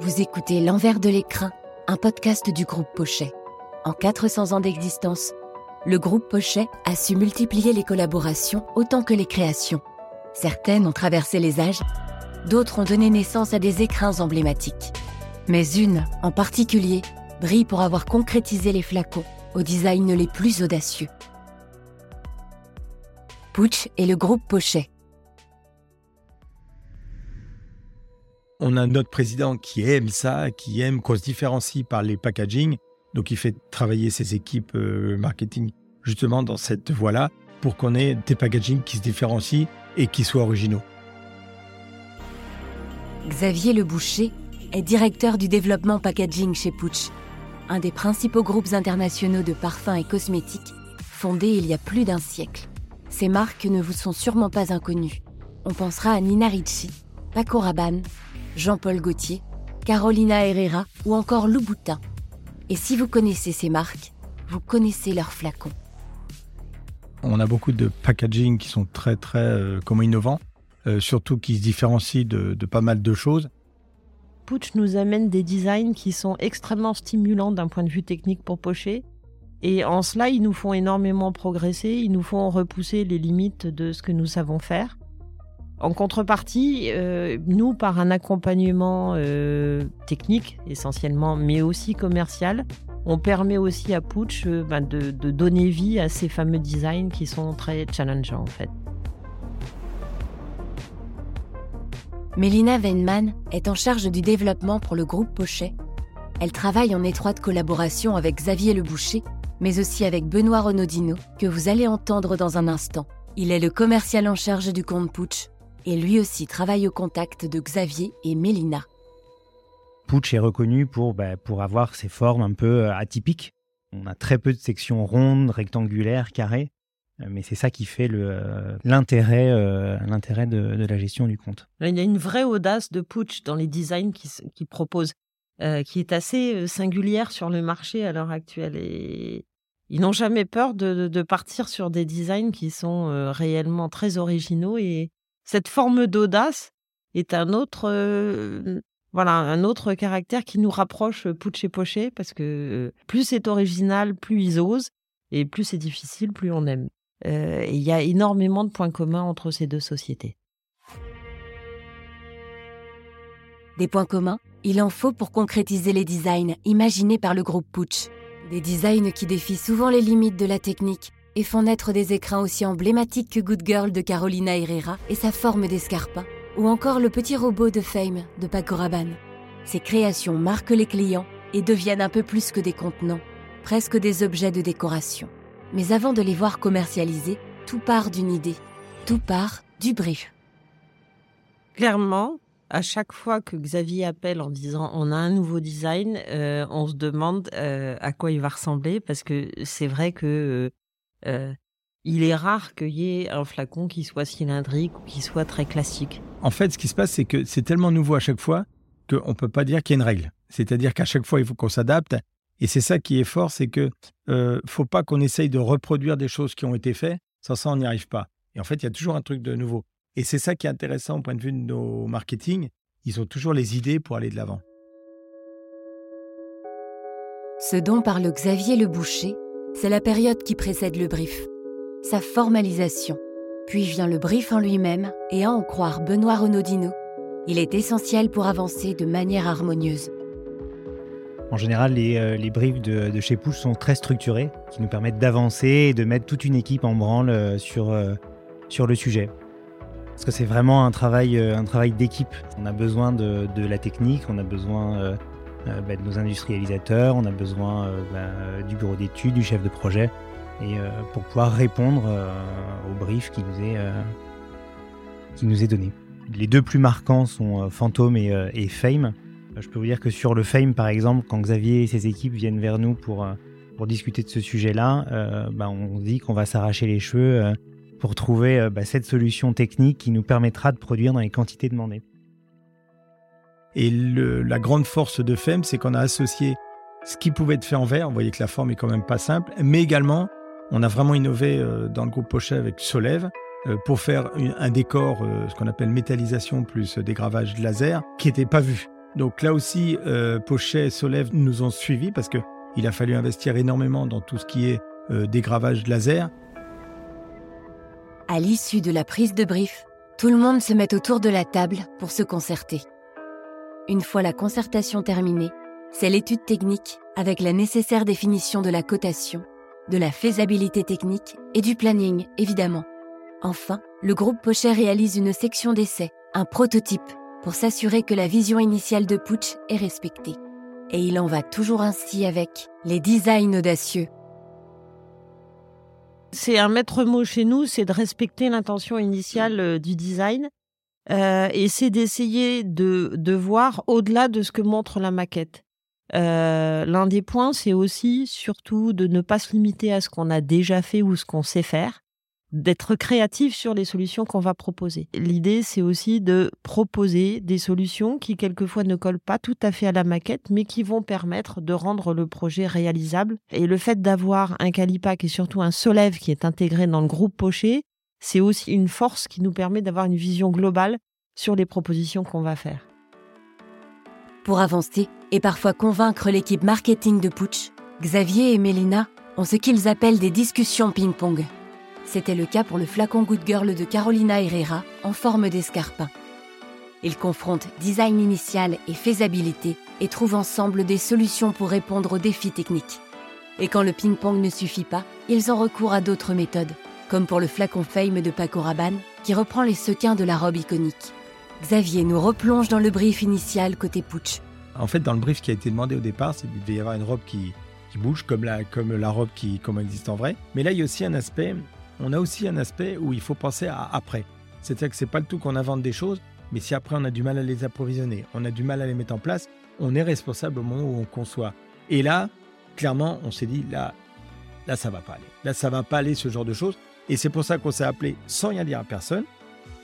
Vous écoutez L'envers de l'écrin, un podcast du groupe Pochet. En 400 ans d'existence, le groupe Pochet a su multiplier les collaborations autant que les créations. Certaines ont traversé les âges, d'autres ont donné naissance à des écrins emblématiques. Mais une, en particulier, brille pour avoir concrétisé les flacons au design les plus audacieux. Pooch et le groupe Pochet. On a notre président qui aime ça, qui aime qu'on se différencie par les packaging. Donc il fait travailler ses équipes euh, marketing justement dans cette voie-là pour qu'on ait des packaging qui se différencient et qui soient originaux. Xavier Le Boucher est directeur du développement packaging chez Pooch, un des principaux groupes internationaux de parfums et cosmétiques fondé il y a plus d'un siècle. Ces marques ne vous sont sûrement pas inconnues. On pensera à Nina Ricci, Paco Rabanne, Jean-Paul Gaultier, Carolina Herrera ou encore Louboutin. Et si vous connaissez ces marques, vous connaissez leurs flacons. On a beaucoup de packaging qui sont très très euh, comment innovants, euh, surtout qui se différencient de, de pas mal de choses. Pooch nous amène des designs qui sont extrêmement stimulants d'un point de vue technique pour pocher. Et en cela, ils nous font énormément progresser, ils nous font repousser les limites de ce que nous savons faire. En contrepartie, euh, nous, par un accompagnement euh, technique essentiellement, mais aussi commercial, on permet aussi à Pooch euh, ben, de, donner vie à ces fameux designs qui sont très challengeants en fait. Mélina Weinman est en charge du développement pour le groupe Pochet. Elle travaille en étroite collaboration avec Xavier Le Boucher, mais aussi avec Benoît Renaudino, que vous allez entendre dans un instant. Il est le commercial en charge du compte Pooch et lui aussi travaille au contact de Xavier et Mélina. Pooch est reconnu pour, bah, pour avoir ses formes un peu euh, atypiques. On a très peu de sections rondes, rectangulaires, carrées, euh, mais c'est ça qui fait euh, l'intérêt, l'intérêt de, de, la gestion du compte. Il y a une vraie audace de Pooch dans les designs qu'il qui propose, qui est assez singulière sur le marché à l'heure actuelle. Et ils n'ont jamais peur de, de, partir sur des designs qui sont réellement très originaux et cette forme d'audace est un autre voilà, un autre caractère qui nous rapproche Pooch et Poché, parce que plus c'est original, plus ils osent, et plus c'est difficile, plus on aime. Euh, il y a énormément de points communs entre ces deux sociétés. Des points communs, il en faut pour concrétiser les designs imaginés par le groupe Pooch. Des designs qui défient souvent les limites de la technique et font naître des écrins aussi emblématiques que Good Girl de Carolina Herrera et sa forme d'escarpin, ou encore le petit robot de Fame de Paco Rabanne. Ces créations marquent les clients et deviennent un peu plus que des contenants, presque des objets de décoration. Mais avant de les voir commercialisés, tout part d'une idée, tout part du brief. Clairement, à chaque fois que Xavier appelle en disant on a un nouveau design, euh, on se demande euh, à quoi il va ressembler parce que c'est vrai que euh, il est rare qu'il y ait un flacon qui soit cylindrique ou qui soit très classique. En fait, ce qui se passe, c'est que c'est tellement nouveau à chaque fois qu'on ne peut pas dire qu'il y a une règle. C'est-à-dire qu'à chaque fois, il faut qu'on s'adapte. Et c'est ça qui est fort, c'est que euh, faut pas qu'on essaye de reproduire des choses qui ont été faites. Sans ça, on n'y arrive pas. Et en fait, il y a toujours un truc de nouveau. Et c'est ça qui est intéressant au point de vue de nos marketing. Ils ont toujours les idées pour aller de l'avant. Ce dont parle Xavier Le Boucher, c'est la période qui précède le brief sa formalisation. Puis vient le brief en lui-même, et à en croire Benoît Renaudino, il est essentiel pour avancer de manière harmonieuse. En général, les, euh, briefs de, de, chez Push sont très structurés, qui nous permettent d'avancer et de mettre toute une équipe en branle euh, sur, euh, sur le sujet. Parce que c'est vraiment un travail, un travail d'équipe. On a besoin de, la technique, on a besoin bah, de nos industrialisateurs, on a besoin bah, du bureau d'études, du chef de projet et euh, pour pouvoir répondre euh, au brief qui nous est, euh, qui nous est donné. Les deux plus marquants sont Phantom et, Fame. Je peux vous dire que sur le Fame, par exemple, quand Xavier et ses équipes viennent vers nous pour, pour discuter de ce sujet-là, euh, bah, on dit qu'on va s'arracher les cheveux euh, pour trouver euh, bah, cette solution technique qui nous permettra de produire dans les quantités demandées. Et la grande force de Fame, c'est qu'on a associé ce qui pouvait être fait en verre, vous voyez que la forme est quand même pas simple, mais également on a vraiment innové euh, dans le groupe Pochet avec Solève euh, pour faire un décor, euh, ce qu'on appelle métallisation plus dégravage laser, qui n'était pas vu. Donc là aussi, Pochet, Solève nous ont suivis parce qu'il a fallu investir énormément dans tout ce qui est dégravage laser. À l'issue de la prise de brief, tout le monde se met autour de la table pour se concerter. Une fois la concertation terminée, c'est l'étude technique avec la nécessaire définition de la cotation, de la faisabilité technique et du planning, évidemment. Enfin, le groupe Pochet réalise une section d'essai, un prototype, pour s'assurer que la vision initiale de Putsch est respectée. Et il en va toujours ainsi avec les designs audacieux. C'est un maître mot chez nous, c'est de respecter l'intention initiale euh, du design euh, et c'est d'essayer de, de voir au-delà de ce que montre la maquette. Euh, L'un des points, c'est aussi surtout de ne pas se limiter à ce qu'on a déjà fait ou ce qu'on sait faire, d'être créatif sur les solutions qu'on va proposer. L'idée, c'est aussi de proposer des solutions qui quelquefois ne collent pas tout à fait à la maquette, mais qui vont permettre de rendre le projet réalisable. Et le fait d'avoir un Calipac et surtout un Solève qui est intégré dans le groupe Pocher, c'est aussi une force qui nous permet d'avoir une vision globale sur les propositions qu'on va faire. Pour avancer et parfois convaincre l'équipe marketing de Putsch, Xavier et Mélina ont ce qu'ils appellent des discussions ping-pong. C'était le cas pour le flacon Good Girl de Carolina Herrera en forme d'escarpin. Ils confrontent design initial et faisabilité et trouvent ensemble des solutions pour répondre aux défis techniques. Et quand le ping-pong ne suffit pas, ils ont recours à d'autres méthodes, comme pour le flacon Fame de Paco Rabanne, qui reprend les sequins de la robe iconique. Xavier nous replonge dans le brief initial côté Putsch. En fait, dans le brief qui a été demandé au départ, c'est qu'il devait y avoir une robe qui, qui bouge, comme la, comme la robe qui comme existe en vrai. Mais là, il y a aussi un aspect on a aussi un aspect où il faut penser à après. C'est-à-dire que c'est pas le tout qu'on invente des choses, mais si après on a du mal à les approvisionner, on a du mal à les mettre en place, on est responsable au moment où on conçoit. Et là, clairement, on s'est dit là, là ça va pas aller. Là, ça va pas aller ce genre de choses. Et c'est pour ça qu'on s'est appelé sans rien dire à personne,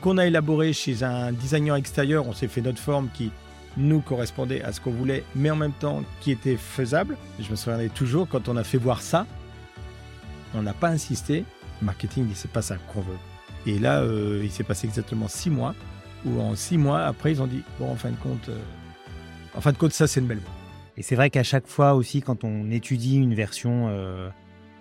qu'on a élaboré chez un designer extérieur. On s'est fait notre forme qui nous correspondait à ce qu'on voulait, mais en même temps qui était faisable. Je me souviendrai toujours quand on a fait voir ça, on n'a pas insisté, marketing, il c'est pas ça qu'on veut. Et là, euh, il s'est passé exactement six mois, où en six mois, après, ils ont dit, bon, en fin de compte, euh, en fin de compte, ça, c'est une belle Et c'est vrai qu'à chaque fois aussi, quand on étudie une version euh,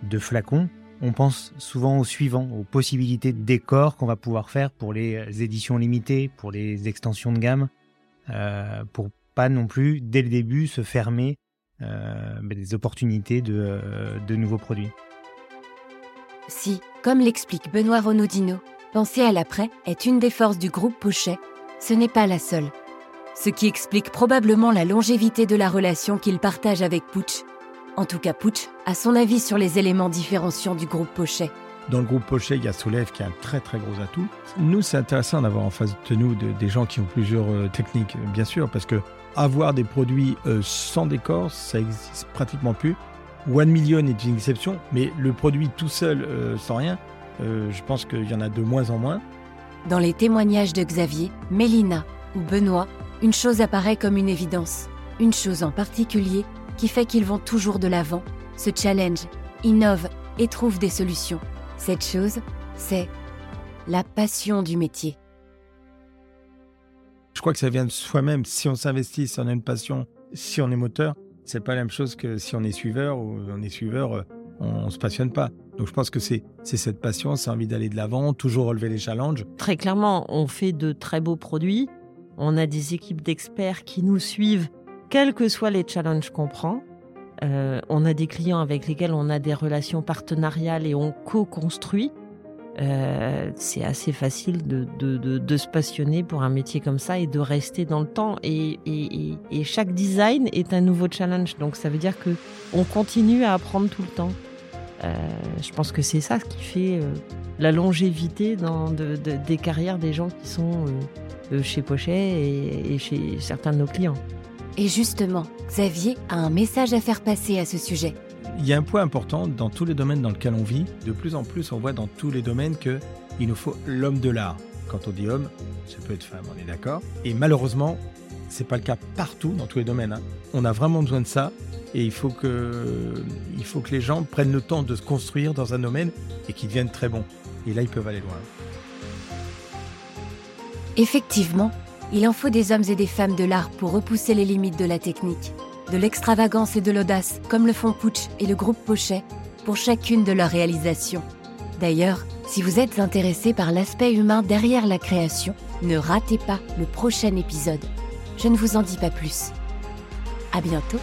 de flacon, on pense souvent au suivant, aux possibilités de décor qu'on va pouvoir faire pour les éditions limitées, pour les extensions de gamme, pour pas non plus, dès le début, se fermer ben, des opportunités de, de nouveaux produits. Si, comme l'explique Benoît Renaudino, penser à l'après est une des forces du groupe Pochet, ce n'est pas la seule. Ce qui explique probablement la longévité de la relation qu'il partage avec Putsch. En tout cas, Putsch a son avis sur les éléments différenciants du groupe Pochet. Dans le groupe Pochet, il y a Soulève qui a un très très gros atout. Nous, c'est intéressant d'avoir en face de nous des gens qui ont plusieurs euh, techniques, bien sûr, parce que avoir des produits euh, sans décor, ça existe pratiquement plus. One Million est une exception, mais le produit tout seul, euh, sans rien, euh, je pense qu'il y en a de moins en moins. Dans les témoignages de Xavier, Mélina ou Benoît, une chose apparaît comme une évidence. Une chose en particulier qui fait qu'ils vont toujours de l'avant, se challenge, innovent et trouvent des solutions. Cette chose, c'est la passion du métier. Je crois que ça vient de soi-même. Si on s'investit, si on a une passion, si on est moteur, c'est pas la même chose que si on est suiveur ou on est suiveur, euh, on, ne se passionne pas. Donc je pense que c'est cette passion, c'est envie d'aller de l'avant, toujours relever les challenges. Très clairement, on fait de très beaux produits. On a des équipes d'experts qui nous suivent, quels que soient les challenges qu'on prend. Euh, on a des clients avec lesquels on a des relations partenariales et on co-construit. Euh, c'est assez facile de, se passionner pour un métier comme ça et de rester dans le temps. Et, chaque design est un nouveau challenge. Donc ça veut dire que on continue à apprendre tout le temps. Euh, je pense que c'est ça qui fait la longévité dans des carrières des gens qui sont chez Pochet et chez certains de nos clients. Et justement, Xavier a un message à faire passer à ce sujet. Il y a un point important dans tous les domaines dans lesquels on vit. De plus en plus, on voit dans tous les domaines qu'il nous faut l'homme de l'art. Quand on dit homme, ça peut être femme, on est d'accord. Et malheureusement, c'est pas le cas partout dans tous les domaines. Hein. On a vraiment besoin de ça et il faut, que, il faut que les gens prennent le temps de se construire dans un domaine et qu'ils deviennent très bons. Et là, ils peuvent aller loin. Effectivement, il en faut des hommes et des femmes de l'art pour repousser les limites de la technique, de l'extravagance et de l'audace, comme le font Pooch et le groupe Pochet, pour chacune de leurs réalisations. D'ailleurs, si vous êtes intéressé par l'aspect humain derrière la création, ne ratez pas le prochain épisode. Je ne vous en dis pas plus. À bientôt!